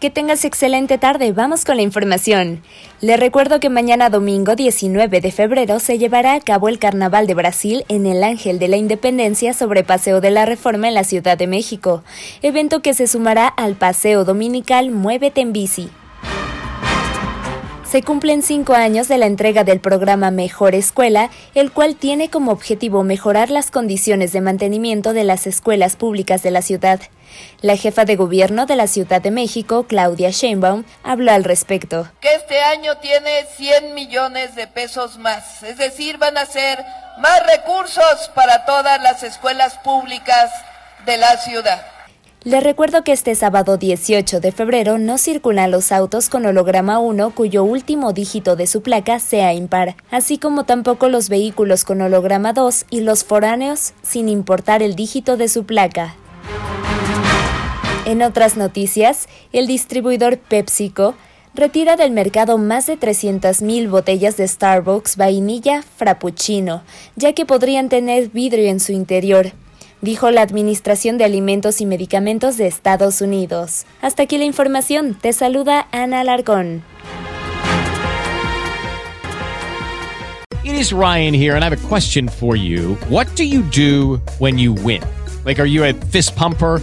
Que tengas excelente tarde. Vamos con la información. Le recuerdo que mañana domingo 19 de febrero se llevará a cabo el Carnaval de Brasil en el Ángel de la Independencia sobre Paseo de la Reforma en la Ciudad de México, evento que se sumará al Paseo Dominical Muévete en Bici. Se cumplen cinco años de la entrega del programa Mejor Escuela, el cual tiene como objetivo mejorar las condiciones de mantenimiento de las escuelas públicas de la ciudad. La jefa de gobierno de la Ciudad de México, Claudia Sheinbaum, habló al respecto. Que este año tiene 100 millones de pesos más, es decir, van a ser más recursos para todas las escuelas públicas de la ciudad. Le recuerdo que este sábado 18 de febrero no circulan los autos con holograma 1 cuyo último dígito de su placa sea impar, así como tampoco los vehículos con holograma 2 y los foráneos sin importar el dígito de su placa. En otras noticias, el distribuidor PepsiCo retira del mercado más de 300.000 botellas de Starbucks vainilla frappuccino, ya que podrían tener vidrio en su interior dijo la Administración de Alimentos y Medicamentos de Estados Unidos. Hasta aquí la información. Te saluda Ana Alarcón. It is Ryan here, and I have a question for you. What do you do when you win? Like, are you a fist pumper?